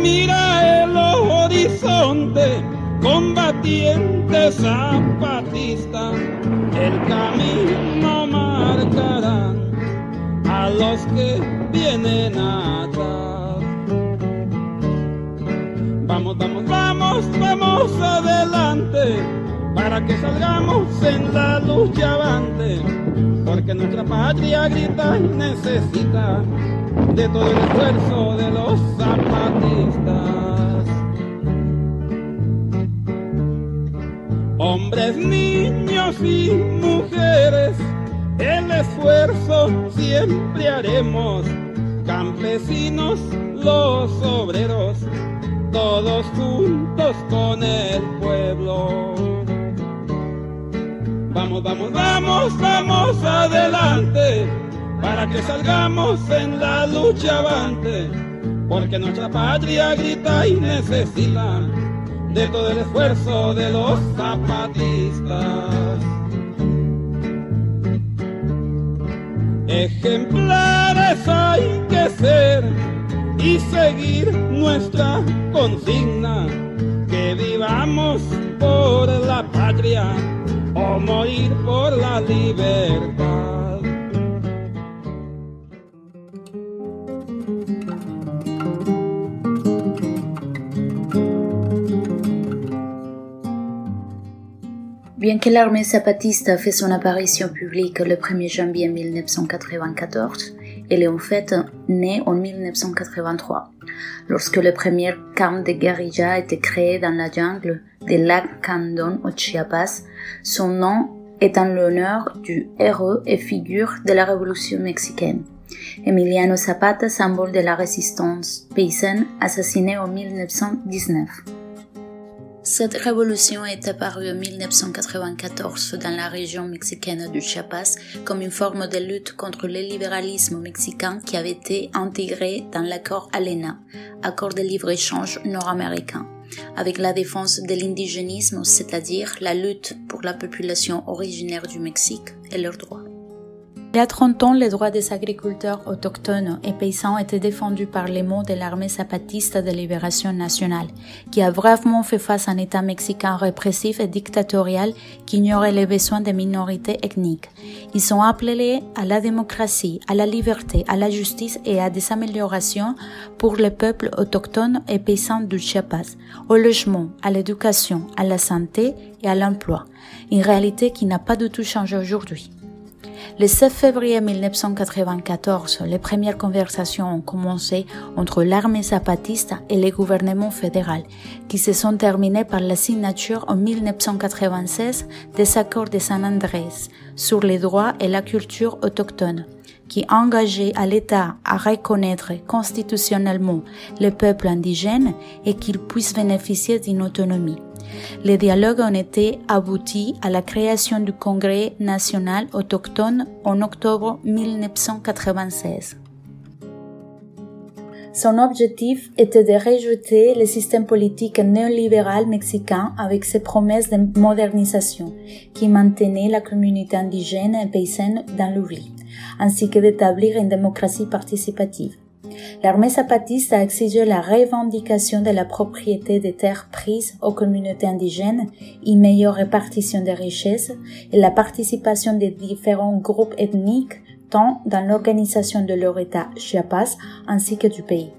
Mira el horizonte, combatiente zapatista, el camino marcarán a los que vienen atrás. Vamos, vamos, vamos, vamos adelante, para que salgamos en la lucha avante, porque nuestra patria grita y necesita de todo el esfuerzo de los zapatistas. Hombres, niños y mujeres, el esfuerzo siempre haremos. Campesinos, los obreros, todos juntos con el pueblo. Vamos, vamos, vamos, vamos adelante para que salgamos en la lucha avante, porque nuestra patria grita y necesita de todo el esfuerzo de los zapatistas. Ejemplares hay que ser y seguir nuestra consigna, que vivamos por la patria o morir por la libertad. Bien que l'armée zapatiste fait son apparition publique le 1er janvier 1994, elle est en fait née en 1983, lorsque le premier camp de guérilla a été créé dans la jungle de lac Candon au Chiapas, son nom est en l'honneur du héros et figure de la révolution mexicaine. Emiliano Zapata, symbole de la résistance paysanne, assassiné en 1919. Cette révolution est apparue en 1994 dans la région mexicaine du Chiapas comme une forme de lutte contre le libéralisme mexicain qui avait été intégré dans l'accord ALENA, accord de libre-échange nord-américain, avec la défense de l'indigénisme, c'est-à-dire la lutte pour la population originaire du Mexique et leurs droits. Il y a 30 ans, les droits des agriculteurs autochtones et paysans étaient défendus par les mots de l'armée zapatiste de libération nationale, qui a bravement fait face à un État mexicain répressif et dictatorial qui ignorait les besoins des minorités ethniques. Ils sont appelés à la démocratie, à la liberté, à la justice et à des améliorations pour les peuples autochtones et paysans du Chiapas, au logement, à l'éducation, à la santé et à l'emploi. Une réalité qui n'a pas du tout changé aujourd'hui. Le 7 février 1994, les premières conversations ont commencé entre l'armée zapatiste et le gouvernement fédéral, qui se sont terminées par la signature en 1996 des accords de San Andrés sur les droits et la culture autochtone, qui engageaient à l'État à reconnaître constitutionnellement les peuples indigènes et qu'ils puissent bénéficier d'une autonomie. Les dialogues ont été aboutis à la création du Congrès national autochtone en octobre 1996. Son objectif était de rejeter le système politique néolibéral mexicain avec ses promesses de modernisation qui maintenaient la communauté indigène et paysanne dans l'oubli, ainsi que d'établir une démocratie participative. L'armée zapatiste a exigé la revendication de la propriété des terres prises aux communautés indigènes, une meilleure répartition des richesses et la participation des différents groupes ethniques tant dans l'organisation de leur État Chiapas ainsi que du pays.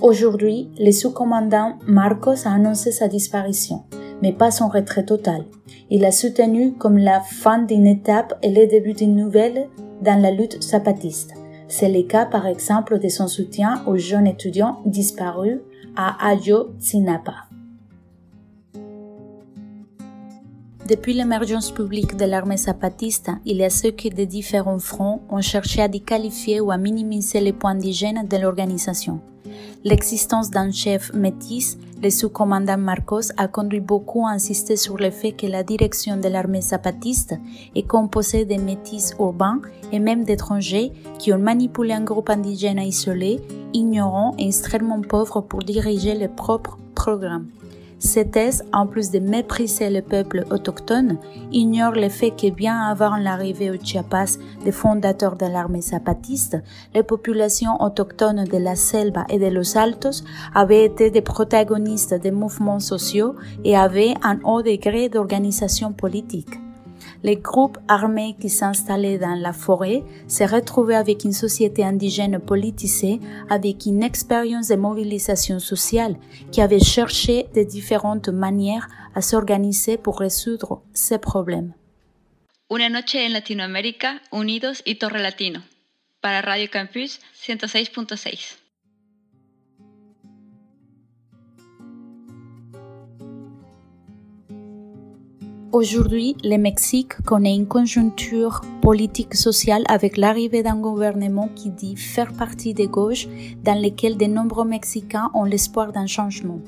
Aujourd'hui, le sous-commandant Marcos a annoncé sa disparition, mais pas son retrait total. Il a soutenu comme la fin d'une étape et le début d'une nouvelle dans la lutte zapatiste. C'est le cas par exemple de son soutien aux jeunes étudiants disparus à Ayotzinapa. Depuis l'émergence publique de l'armée zapatiste, il y a ceux qui, de différents fronts, ont cherché à déqualifier ou à minimiser les points d'hygiène de l'organisation. L'existence d'un chef métis, le sous-commandant Marcos, a conduit beaucoup à insister sur le fait que la direction de l'armée zapatiste est composée de métis urbains et même d'étrangers qui ont manipulé un groupe indigène isolé, ignorant et extrêmement pauvre pour diriger leur propre programme. Ces thèses, en plus de mépriser le peuple autochtone, ignorent le fait que bien avant l'arrivée au Chiapas des fondateurs de l'armée zapatiste, les populations autochtones de la Selva et de Los Altos avaient été des protagonistes des mouvements sociaux et avaient un haut degré d'organisation politique les groupes armés qui s'installaient dans la forêt se retrouvaient avec une société indigène politisée, avec une expérience de mobilisation sociale qui avait cherché de différentes manières à s'organiser pour résoudre ces problèmes. Una noche en Latinoamérica, unidos y Torre Latino. Para Radio Campus 106.6. Aujourd'hui, le Mexique connaît une conjoncture politique sociale avec l'arrivée d'un gouvernement qui dit faire partie des gauches dans lequel de nombreux Mexicains ont l'espoir d'un changement.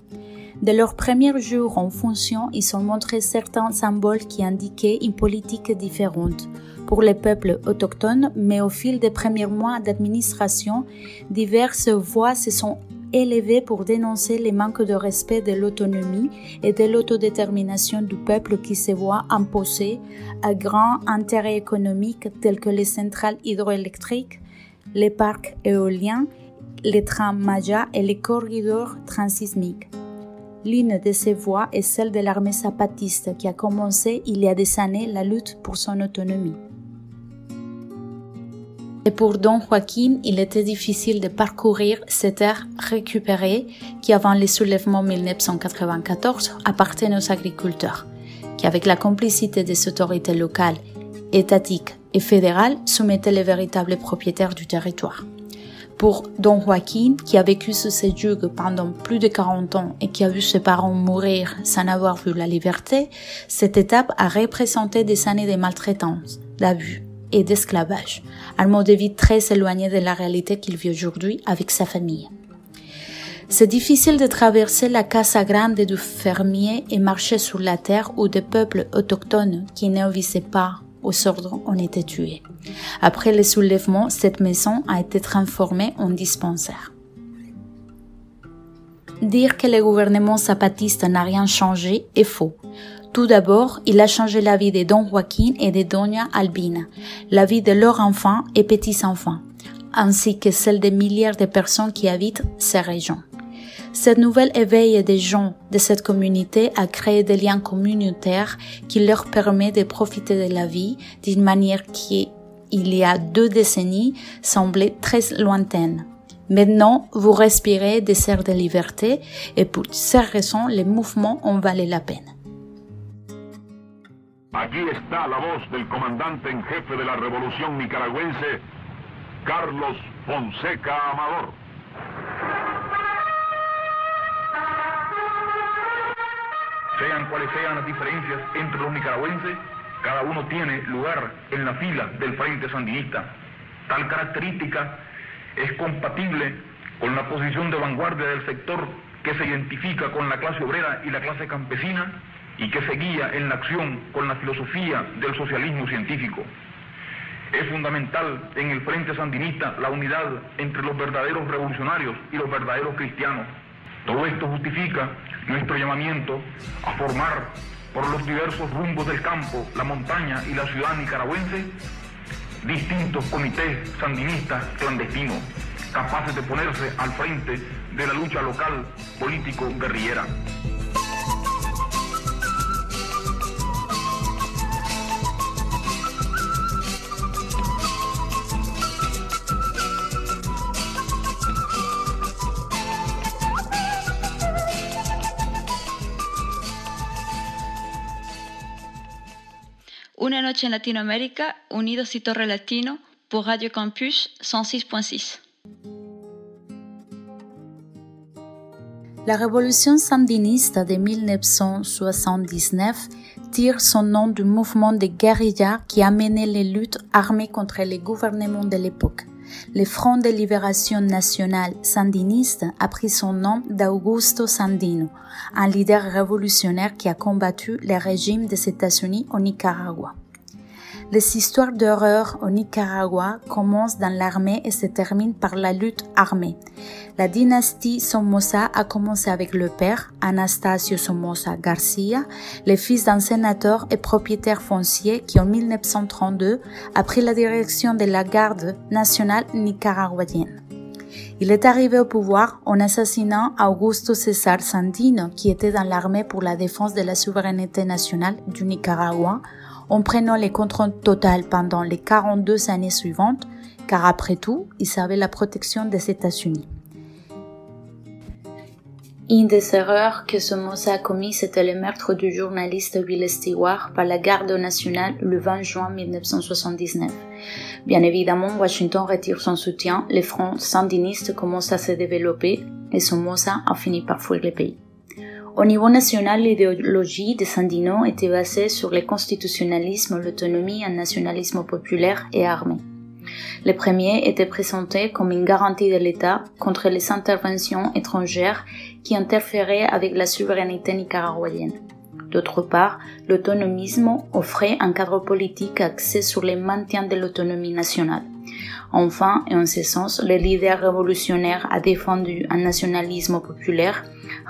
De leurs premiers jours en fonction, ils ont montré certains symboles qui indiquaient une politique différente pour les peuples autochtones, mais au fil des premiers mois d'administration, diverses voix se sont élevé pour dénoncer les manques de respect de l'autonomie et de l'autodétermination du peuple qui se voit imposer à grands intérêts économiques tels que les centrales hydroélectriques, les parcs éoliens, les trams Maya et les corridors transsismiques. L'une de ces voix est celle de l'armée zapatiste qui a commencé il y a des années la lutte pour son autonomie. Et pour Don Joaquin, il était difficile de parcourir ces terres récupérées qui, avant les soulèvements 1994, appartenaient aux agriculteurs, qui, avec la complicité des autorités locales, étatiques et fédérales, soumettaient les véritables propriétaires du territoire. Pour Don Joaquin, qui a vécu sous ces juges pendant plus de 40 ans et qui a vu ses parents mourir sans avoir vu la liberté, cette étape a représenté des années de maltraitance, d'abus, et d'esclavage, un mode de vie très éloigné de la réalité qu'il vit aujourd'hui avec sa famille. C'est difficile de traverser la Casa Grande du fermier et marcher sur la terre où des peuples autochtones qui n'obéissaient pas aux ordres ont été tués. Après le soulèvement, cette maison a été transformée en dispensaire. Dire que le gouvernement zapatiste n'a rien changé est faux. Tout d'abord, il a changé la vie de Don Joaquin et de Doña Albina, la vie de leurs enfants et petits-enfants, ainsi que celle des milliards de personnes qui habitent ces régions. Cette nouvelle éveil des gens de cette communauté a créé des liens communautaires qui leur permet de profiter de la vie d'une manière qui, il y a deux décennies, semblait très lointaine. Maintenant, vous respirez des airs de liberté et pour ces raisons, les mouvements ont valu la peine. Aquí está la voz del comandante en jefe de la revolución nicaragüense, Carlos Fonseca Amador. Sean cuales sean las diferencias entre los nicaragüenses, cada uno tiene lugar en la fila del Frente Sandinista. Tal característica es compatible con la posición de vanguardia del sector que se identifica con la clase obrera y la clase campesina y que se guía en la acción con la filosofía del socialismo científico. Es fundamental en el Frente Sandinista la unidad entre los verdaderos revolucionarios y los verdaderos cristianos. Todo esto justifica nuestro llamamiento a formar por los diversos rumbos del campo, la montaña y la ciudad nicaragüense distintos comités sandinistas clandestinos, capaces de ponerse al frente de la lucha local político-guerrillera. Noche en Latinoamérica, Unidos Torre Latino, Radio Campus 106.6. La révolution sandiniste de 1979 tire son nom du mouvement de guérilla qui a mené les luttes armées contre les gouvernements de l'époque. Le Front de libération nationale sandiniste a pris son nom d'Augusto Sandino, un leader révolutionnaire qui a combattu le régime des États-Unis au Nicaragua. Les histoires d'horreur au Nicaragua commencent dans l'armée et se terminent par la lutte armée. La dynastie Somoza a commencé avec le père, Anastasio Somoza Garcia, le fils d'un sénateur et propriétaire foncier qui en 1932 a pris la direction de la garde nationale nicaraguayenne. Il est arrivé au pouvoir en assassinant Augusto César Sandino, qui était dans l'armée pour la défense de la souveraineté nationale du Nicaragua, en prenant les contrôles total pendant les 42 années suivantes, car après tout, il avait la protection des États-Unis. Une des erreurs que Somoza a commis, c'était le meurtre du journaliste Bill Stewart par la garde nationale le 20 juin 1979. Bien évidemment, Washington retire son soutien, les fronts sandinistes commencent à se développer et Somoza a fini par fuir le pays. Au niveau national, l'idéologie de Sandino était basée sur le constitutionnalisme, l'autonomie, un nationalisme populaire et armé. Le premier était présenté comme une garantie de l'État contre les interventions étrangères qui interféraient avec la souveraineté nicaraguayenne. D'autre part, l'autonomisme offrait un cadre politique axé sur le maintien de l'autonomie nationale. Enfin, et en ce sens, le leader révolutionnaire a défendu un nationalisme populaire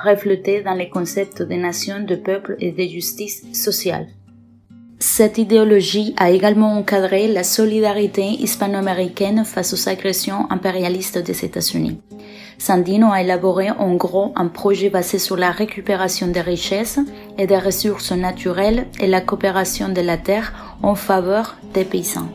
reflété dans les concepts de nation, de peuple et de justice sociale. Cette idéologie a également encadré la solidarité hispano-américaine face aux agressions impérialistes des États-Unis. Sandino a élaboré en gros un projet basé sur la récupération des richesses et des ressources naturelles et la coopération de la terre en faveur des paysans.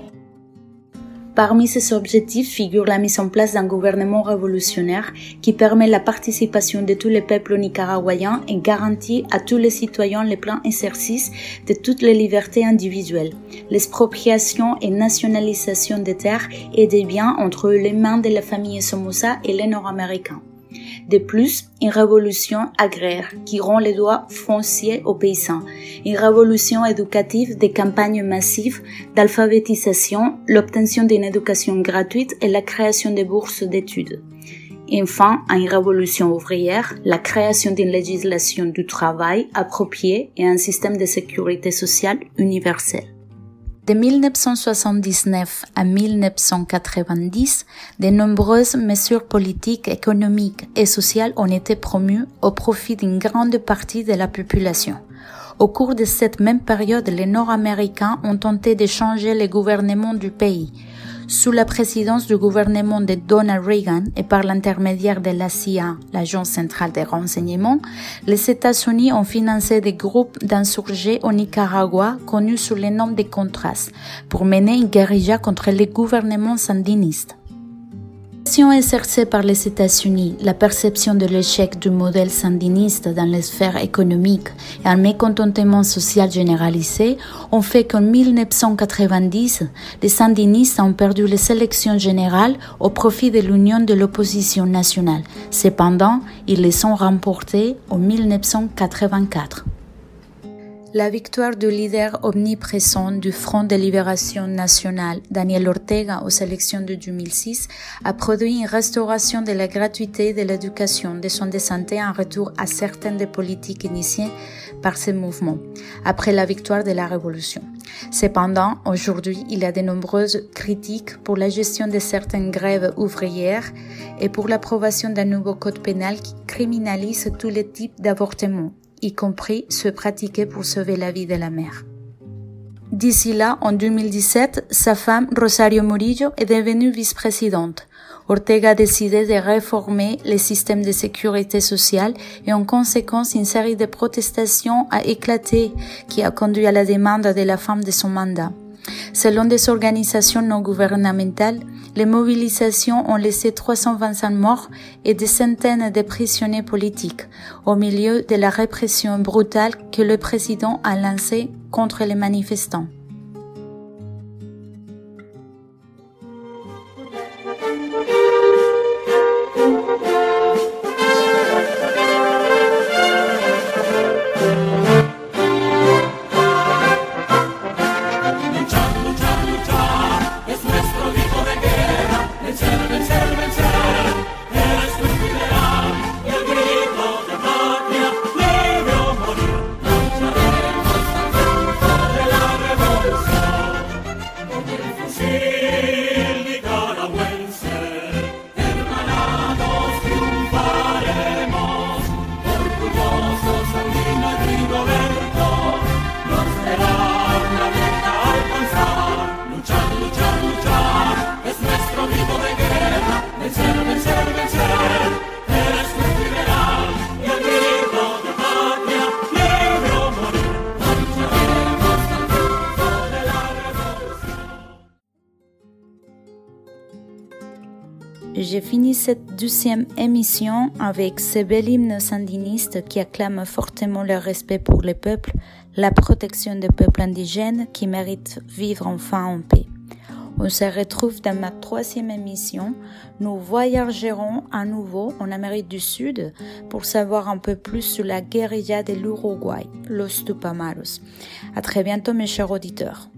Parmi ces objectifs figure la mise en place d'un gouvernement révolutionnaire qui permet la participation de tous les peuples nicaraguayens et garantit à tous les citoyens le plein exercice de toutes les libertés individuelles, l'expropriation et nationalisation des terres et des biens entre les mains de la famille Somoza et les Nord-Américains. De plus, une révolution agraire qui rend les droits fonciers aux paysans, une révolution éducative des campagnes massives d'alphabétisation, l'obtention d'une éducation gratuite et la création de bourses d'études. Enfin, une révolution ouvrière, la création d'une législation du travail appropriée et un système de sécurité sociale universel. De 1979 à 1990, de nombreuses mesures politiques, économiques et sociales ont été promues au profit d'une grande partie de la population. Au cours de cette même période, les Nord-Américains ont tenté de changer le gouvernement du pays, sous la présidence du gouvernement de Donald Reagan et par l'intermédiaire de la CIA, l'Agence centrale des renseignements, les États-Unis ont financé des groupes d'insurgés au Nicaragua connus sous le nom de Contras pour mener une guérilla contre les gouvernements sandinistes pression exercée par les États-Unis, la perception de l'échec du modèle sandiniste dans les sphères économiques et un mécontentement social généralisé ont fait qu'en 1990, les sandinistes ont perdu les élections générales au profit de l'union de l'opposition nationale. Cependant, ils les ont remportées en 1984. La victoire du leader omniprésent du Front de libération nationale, Daniel Ortega, aux élections de 2006, a produit une restauration de la gratuité de l'éducation, des soins de santé en retour à certaines des politiques initiées par ce mouvement, après la victoire de la Révolution. Cependant, aujourd'hui, il y a de nombreuses critiques pour la gestion de certaines grèves ouvrières et pour l'approbation d'un nouveau code pénal qui criminalise tous les types d'avortements y compris se pratiquer pour sauver la vie de la mère. D'ici là, en 2017, sa femme, Rosario Murillo, est devenue vice-présidente. Ortega a décidé de réformer le système de sécurité sociale et en conséquence une série de protestations a éclaté qui a conduit à la demande de la femme de son mandat. Selon des organisations non gouvernementales, les mobilisations ont laissé 325 morts et des centaines de prisonniers politiques au milieu de la répression brutale que le président a lancée contre les manifestants. J'ai fini cette deuxième émission avec ce bel hymne sandiniste qui acclame fortement le respect pour les peuples, la protection des peuples indigènes qui méritent vivre enfin en paix. On se retrouve dans ma troisième émission. Nous voyagerons à nouveau en Amérique du Sud pour savoir un peu plus sur la guérilla de l'Uruguay, los Tupamaros. À très bientôt mes chers auditeurs.